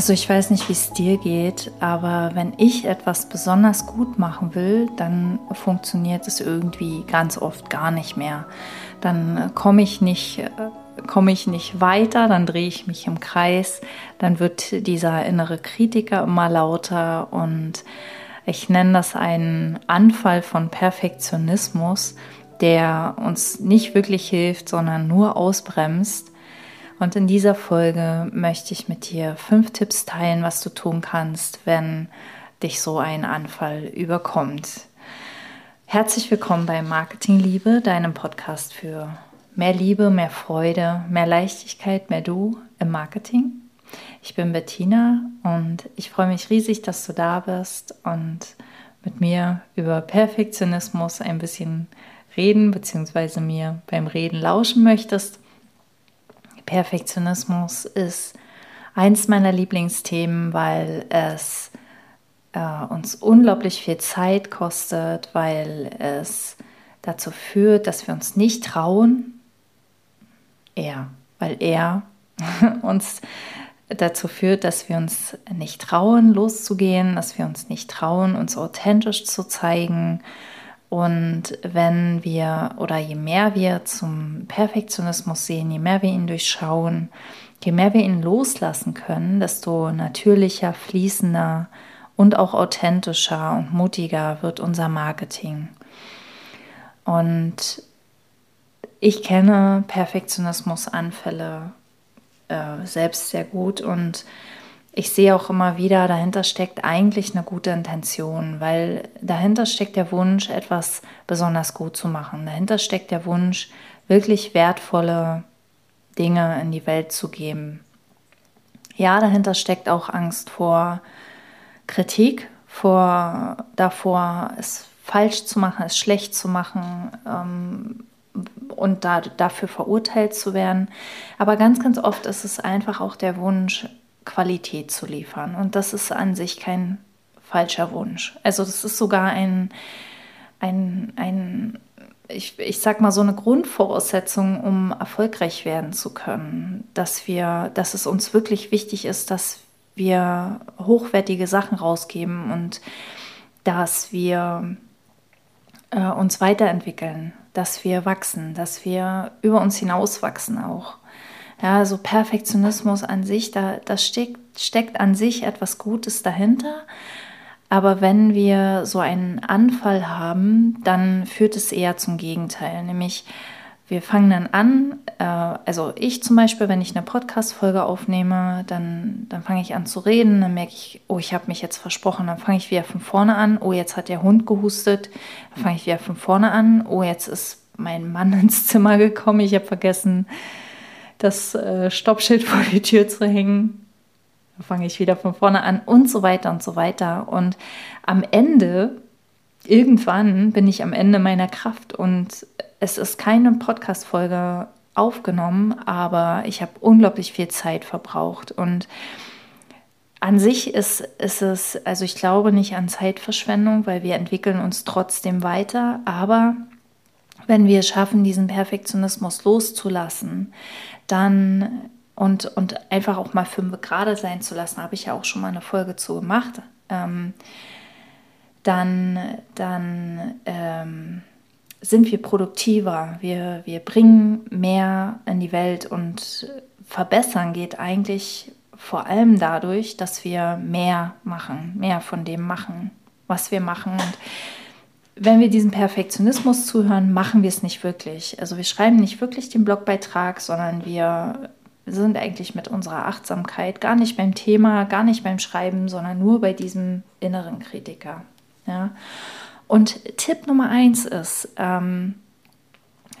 Also ich weiß nicht, wie es dir geht, aber wenn ich etwas besonders gut machen will, dann funktioniert es irgendwie ganz oft gar nicht mehr. Dann komme ich nicht komme ich nicht weiter, dann drehe ich mich im Kreis, dann wird dieser innere Kritiker immer lauter und ich nenne das einen Anfall von Perfektionismus, der uns nicht wirklich hilft, sondern nur ausbremst und in dieser Folge möchte ich mit dir fünf Tipps teilen, was du tun kannst, wenn dich so ein Anfall überkommt. Herzlich willkommen bei Marketing Liebe, deinem Podcast für mehr Liebe, mehr Freude, mehr Leichtigkeit, mehr Du im Marketing. Ich bin Bettina und ich freue mich riesig, dass du da bist und mit mir über Perfektionismus ein bisschen reden bzw. mir beim Reden lauschen möchtest. Perfektionismus ist eins meiner Lieblingsthemen, weil es äh, uns unglaublich viel Zeit kostet, weil es dazu führt, dass wir uns nicht trauen. Er, weil er uns dazu führt, dass wir uns nicht trauen, loszugehen, dass wir uns nicht trauen, uns authentisch zu zeigen und wenn wir oder je mehr wir zum Perfektionismus sehen, je mehr wir ihn durchschauen, je mehr wir ihn loslassen können, desto natürlicher, fließender und auch authentischer und mutiger wird unser Marketing. Und ich kenne Perfektionismusanfälle äh, selbst sehr gut und ich sehe auch immer wieder, dahinter steckt eigentlich eine gute Intention, weil dahinter steckt der Wunsch, etwas besonders gut zu machen. Dahinter steckt der Wunsch, wirklich wertvolle Dinge in die Welt zu geben. Ja, dahinter steckt auch Angst vor Kritik, vor davor, es falsch zu machen, es schlecht zu machen ähm, und da, dafür verurteilt zu werden. Aber ganz, ganz oft ist es einfach auch der Wunsch, Qualität zu liefern. Und das ist an sich kein falscher Wunsch. Also das ist sogar ein, ein, ein ich, ich sag mal, so eine Grundvoraussetzung, um erfolgreich werden zu können. Dass wir, dass es uns wirklich wichtig ist, dass wir hochwertige Sachen rausgeben und dass wir äh, uns weiterentwickeln, dass wir wachsen, dass wir über uns hinauswachsen auch. Ja, so Perfektionismus an sich, da, das steckt, steckt an sich etwas Gutes dahinter. Aber wenn wir so einen Anfall haben, dann führt es eher zum Gegenteil. Nämlich, wir fangen dann an, äh, also ich zum Beispiel, wenn ich eine Podcast-Folge aufnehme, dann, dann fange ich an zu reden, dann merke ich, oh, ich habe mich jetzt versprochen, dann fange ich wieder von vorne an, oh, jetzt hat der Hund gehustet, dann fange ich wieder von vorne an, oh, jetzt ist mein Mann ins Zimmer gekommen, ich habe vergessen, das äh, Stoppschild vor die Tür zu hängen. Da fange ich wieder von vorne an und so weiter und so weiter. Und am Ende, irgendwann bin ich am Ende meiner Kraft und es ist keine Podcast-Folge aufgenommen, aber ich habe unglaublich viel Zeit verbraucht und an sich ist, ist es, also ich glaube nicht an Zeitverschwendung, weil wir entwickeln uns trotzdem weiter, aber wenn wir schaffen, diesen Perfektionismus loszulassen, dann und, und einfach auch mal fünf gerade sein zu lassen, habe ich ja auch schon mal eine Folge zu gemacht, ähm, dann, dann ähm, sind wir produktiver, wir, wir bringen mehr in die Welt und verbessern geht eigentlich vor allem dadurch, dass wir mehr machen, mehr von dem machen, was wir machen. Und wenn wir diesem Perfektionismus zuhören, machen wir es nicht wirklich. Also wir schreiben nicht wirklich den Blogbeitrag, sondern wir sind eigentlich mit unserer Achtsamkeit gar nicht beim Thema, gar nicht beim Schreiben, sondern nur bei diesem inneren Kritiker. Ja? Und Tipp Nummer eins ist, ähm,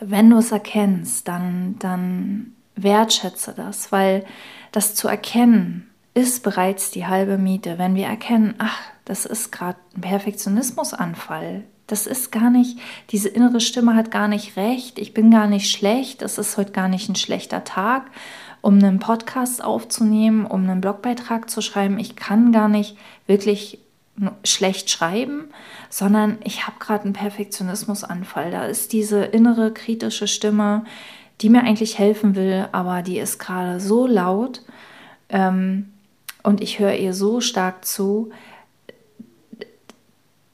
wenn du es erkennst, dann, dann wertschätze das, weil das zu erkennen ist bereits die halbe Miete. Wenn wir erkennen, ach, das ist gerade ein Perfektionismusanfall, das ist gar nicht, diese innere Stimme hat gar nicht recht, ich bin gar nicht schlecht, es ist heute gar nicht ein schlechter Tag, um einen Podcast aufzunehmen, um einen Blogbeitrag zu schreiben. Ich kann gar nicht wirklich schlecht schreiben, sondern ich habe gerade einen Perfektionismusanfall. Da ist diese innere kritische Stimme, die mir eigentlich helfen will, aber die ist gerade so laut. Ähm, und ich höre ihr so stark zu,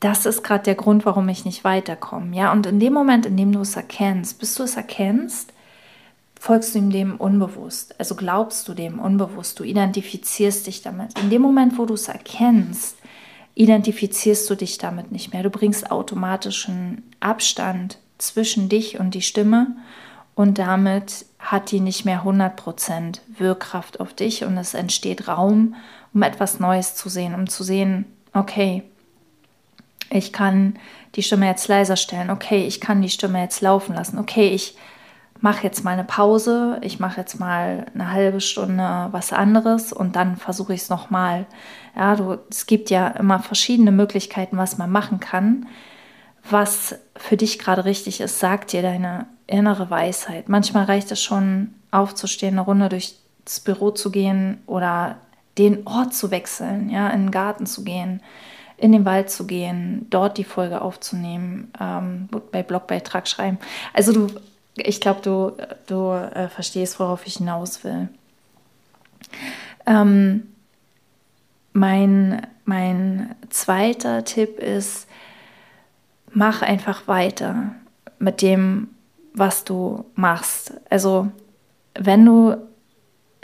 das ist gerade der Grund, warum ich nicht weiterkomme. Ja, und in dem Moment, in dem du es erkennst, bis du es erkennst, folgst du ihm dem unbewusst. Also glaubst du dem unbewusst, du identifizierst dich damit. In dem Moment, wo du es erkennst, identifizierst du dich damit nicht mehr. Du bringst automatischen Abstand zwischen dich und die Stimme und damit hat die nicht mehr 100% Wirkkraft auf dich und es entsteht Raum, um etwas Neues zu sehen, um zu sehen, okay, ich kann die Stimme jetzt leiser stellen, okay, ich kann die Stimme jetzt laufen lassen, okay, ich mache jetzt mal eine Pause, ich mache jetzt mal eine halbe Stunde was anderes und dann versuche ich es nochmal. Ja, du, es gibt ja immer verschiedene Möglichkeiten, was man machen kann. Was für dich gerade richtig ist, sagt dir deine innere Weisheit. Manchmal reicht es schon, aufzustehen, eine Runde durchs Büro zu gehen oder den Ort zu wechseln, ja, in den Garten zu gehen, in den Wald zu gehen, dort die Folge aufzunehmen, ähm, bei Blogbeitrag schreiben. Also du ich glaube, du, du äh, verstehst, worauf ich hinaus will. Ähm, mein, mein zweiter Tipp ist, mach einfach weiter mit dem, was du machst. Also wenn du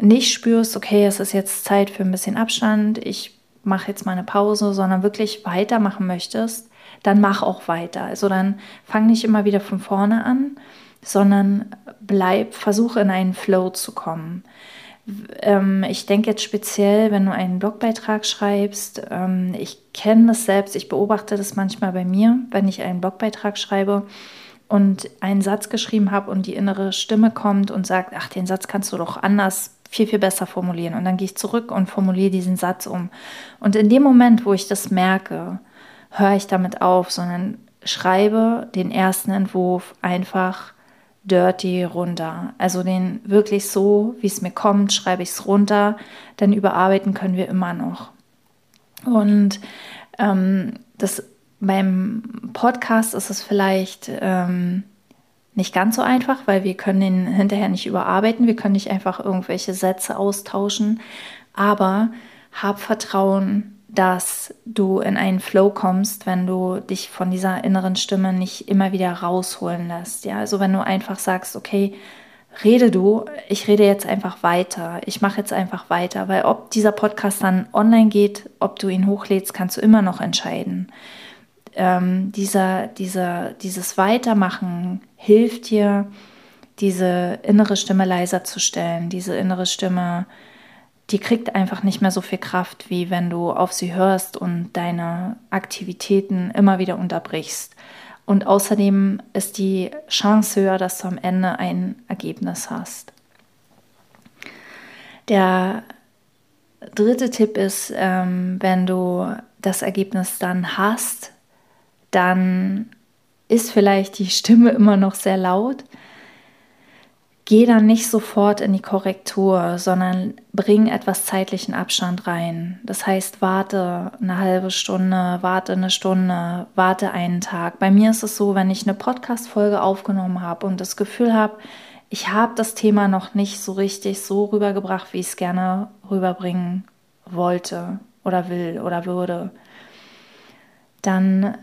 nicht spürst, okay, es ist jetzt Zeit für ein bisschen Abstand, ich mache jetzt mal eine Pause, sondern wirklich weitermachen möchtest, dann mach auch weiter. Also dann fang nicht immer wieder von vorne an, sondern bleib, versuche in einen Flow zu kommen. Ähm, ich denke jetzt speziell, wenn du einen Blogbeitrag schreibst, ähm, ich kenne das selbst, ich beobachte das manchmal bei mir, wenn ich einen Blogbeitrag schreibe und einen Satz geschrieben habe und die innere Stimme kommt und sagt, ach, den Satz kannst du doch anders viel, viel besser formulieren. Und dann gehe ich zurück und formuliere diesen Satz um. Und in dem Moment, wo ich das merke, höre ich damit auf, sondern schreibe den ersten Entwurf einfach dirty runter. Also den wirklich so, wie es mir kommt, schreibe ich es runter, denn überarbeiten können wir immer noch. Und ähm, das beim Podcast ist es vielleicht ähm, nicht ganz so einfach, weil wir können den hinterher nicht überarbeiten, wir können nicht einfach irgendwelche Sätze austauschen, aber hab Vertrauen, dass du in einen Flow kommst, wenn du dich von dieser inneren Stimme nicht immer wieder rausholen lässt. Ja, also wenn du einfach sagst, okay, rede du, ich rede jetzt einfach weiter, ich mache jetzt einfach weiter, weil ob dieser Podcast dann online geht, ob du ihn hochlädst, kannst du immer noch entscheiden. Ähm, dieser, dieser, dieses Weitermachen hilft dir, diese innere Stimme leiser zu stellen, diese innere Stimme die kriegt einfach nicht mehr so viel Kraft, wie wenn du auf sie hörst und deine Aktivitäten immer wieder unterbrichst. Und außerdem ist die Chance höher, dass du am Ende ein Ergebnis hast. Der dritte Tipp ist, ähm, wenn du das Ergebnis dann hast, dann ist vielleicht die Stimme immer noch sehr laut, geh dann nicht sofort in die Korrektur, sondern bring etwas zeitlichen Abstand rein. Das heißt, warte eine halbe Stunde, warte eine Stunde, warte einen Tag. Bei mir ist es so, wenn ich eine Podcast-Folge aufgenommen habe und das Gefühl habe, ich habe das Thema noch nicht so richtig so rübergebracht, wie ich es gerne rüberbringen wollte oder will oder würde, dann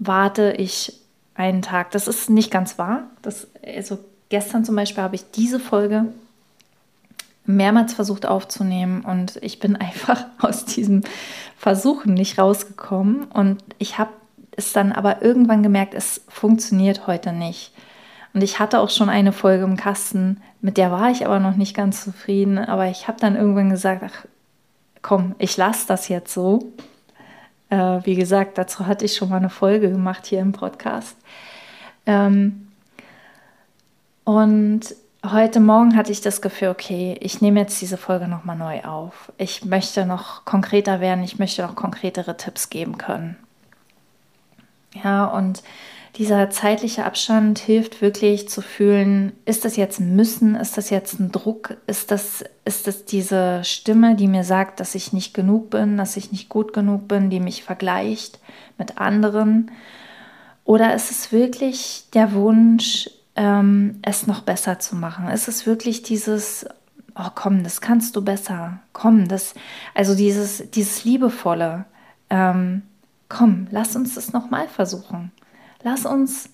warte ich einen Tag. Das ist nicht ganz wahr. Das, also Gestern zum Beispiel habe ich diese Folge mehrmals versucht aufzunehmen und ich bin einfach aus diesem Versuchen nicht rausgekommen und ich habe es dann aber irgendwann gemerkt, es funktioniert heute nicht. Und ich hatte auch schon eine Folge im Kasten, mit der war ich aber noch nicht ganz zufrieden, aber ich habe dann irgendwann gesagt, ach komm, ich lasse das jetzt so. Äh, wie gesagt, dazu hatte ich schon mal eine Folge gemacht hier im Podcast. Ähm, und heute Morgen hatte ich das Gefühl, okay, ich nehme jetzt diese Folge nochmal neu auf. Ich möchte noch konkreter werden, ich möchte noch konkretere Tipps geben können. Ja, und dieser zeitliche Abstand hilft wirklich zu fühlen, ist das jetzt ein Müssen, ist das jetzt ein Druck, ist das, ist das diese Stimme, die mir sagt, dass ich nicht genug bin, dass ich nicht gut genug bin, die mich vergleicht mit anderen? Oder ist es wirklich der Wunsch, ähm, es noch besser zu machen? Ist es wirklich dieses, oh komm, das kannst du besser, komm, das, also dieses, dieses liebevolle, ähm, komm, lass uns das nochmal versuchen. Lass uns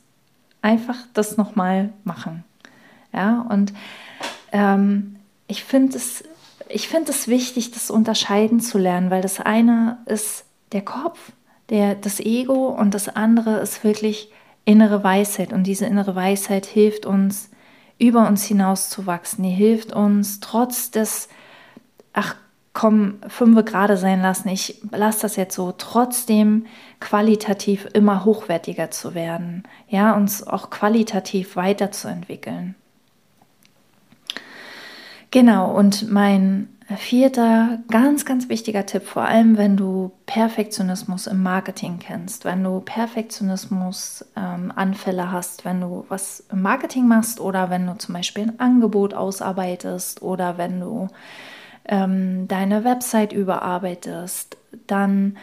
einfach das nochmal machen. Ja, und ähm, ich finde es, ich finde es wichtig, das unterscheiden zu lernen, weil das eine ist der Kopf, der, das Ego und das andere ist wirklich innere Weisheit. Und diese innere Weisheit hilft uns, über uns hinaus zu wachsen. Die hilft uns trotz des, ach komm, fünfe gerade sein lassen, ich lasse das jetzt so, trotzdem qualitativ immer hochwertiger zu werden. Ja, uns auch qualitativ weiterzuentwickeln. Genau, und mein vierter ganz, ganz wichtiger Tipp, vor allem wenn du Perfektionismus im Marketing kennst, wenn du Perfektionismus ähm, hast, wenn du was im Marketing machst oder wenn du zum Beispiel ein Angebot ausarbeitest oder wenn du ähm, deine Website überarbeitest, dann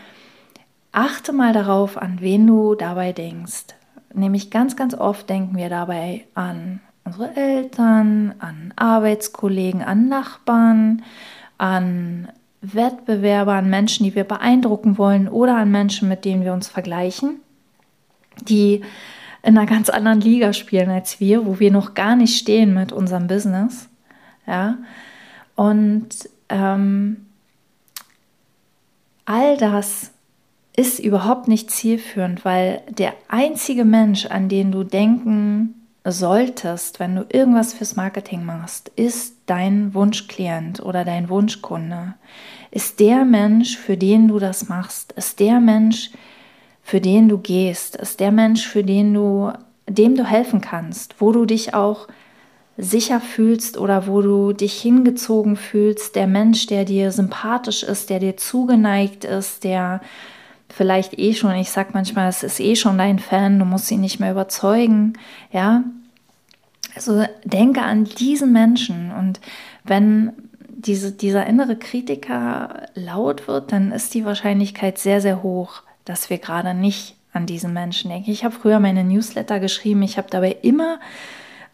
achte mal darauf, an wen du dabei denkst. Nämlich ganz, ganz oft denken wir dabei an unsere Eltern, an Arbeitskollegen, an Nachbarn, an Wettbewerber, an Menschen, die wir beeindrucken wollen oder an Menschen, mit denen wir uns vergleichen, die in einer ganz anderen Liga spielen als wir, wo wir noch gar nicht stehen mit unserem Business. Ja, und ähm, all das ist überhaupt nicht zielführend, weil der einzige Mensch, an den du denken solltest, wenn du irgendwas fürs Marketing machst, ist dein Wunschklient oder dein Wunschkunde. Ist der Mensch, für den du das machst, ist der Mensch, für den du gehst, ist der Mensch, für den du, dem du helfen kannst, wo du dich auch sicher fühlst oder wo du dich hingezogen fühlst, der Mensch, der dir sympathisch ist, der dir zugeneigt ist, der vielleicht eh schon, ich sag manchmal, es ist eh schon dein Fan, du musst ihn nicht mehr überzeugen, ja. Also denke an diesen Menschen und wenn diese, dieser innere Kritiker laut wird, dann ist die Wahrscheinlichkeit sehr, sehr hoch, dass wir gerade nicht an diesen Menschen denken. Ich habe früher meine Newsletter geschrieben, ich habe dabei immer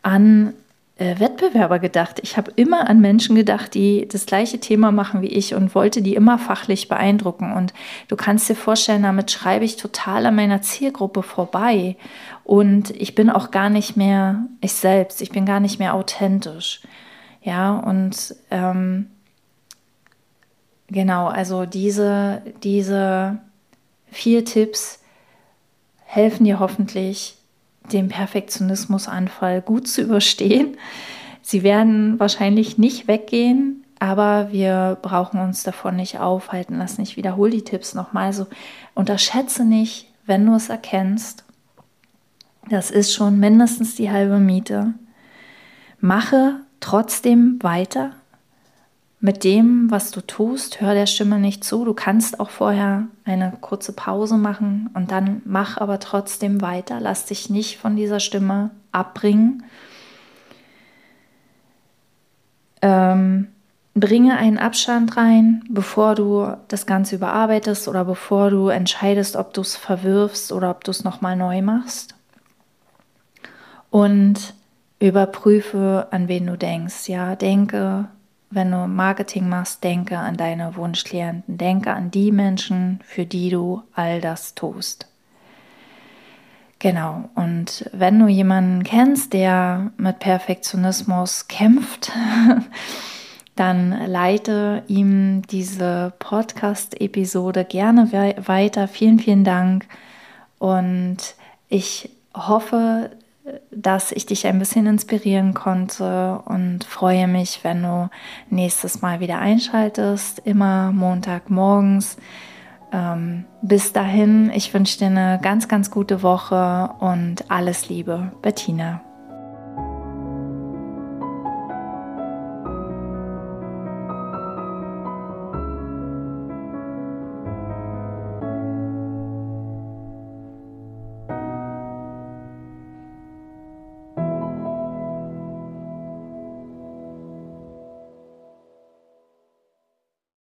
an äh, Wettbewerber gedacht. Ich habe immer an Menschen gedacht, die das gleiche Thema machen wie ich und wollte die immer fachlich beeindrucken. Und du kannst dir vorstellen, damit schreibe ich total an meiner Zielgruppe vorbei. Und ich bin auch gar nicht mehr ich selbst, ich bin gar nicht mehr authentisch. Ja, und ähm, genau, also diese, diese vier Tipps helfen dir hoffentlich, den Perfektionismusanfall gut zu überstehen. Sie werden wahrscheinlich nicht weggehen, aber wir brauchen uns davon nicht aufhalten lassen. Ich wiederhole die Tipps nochmal. So, unterschätze nicht, wenn du es erkennst. Das ist schon mindestens die halbe Miete. Mache trotzdem weiter mit dem, was du tust, hör der Stimme nicht zu. Du kannst auch vorher eine kurze Pause machen und dann mach aber trotzdem weiter. Lass dich nicht von dieser Stimme abbringen. Ähm, bringe einen Abstand rein, bevor du das Ganze überarbeitest oder bevor du entscheidest, ob du es verwirfst oder ob du es nochmal neu machst. Und überprüfe, an wen du denkst. Ja, denke wenn du Marketing machst, denke an deine Wunschklienten, denke an die Menschen, für die du all das tust. Genau, und wenn du jemanden kennst, der mit Perfektionismus kämpft, dann leite ihm diese Podcast-Episode gerne weiter. Vielen, vielen Dank. Und ich hoffe, dass ich dich ein bisschen inspirieren konnte und freue mich, wenn du nächstes Mal wieder einschaltest, immer Montagmorgens. Ähm, bis dahin, ich wünsche dir eine ganz, ganz gute Woche und alles Liebe, Bettina.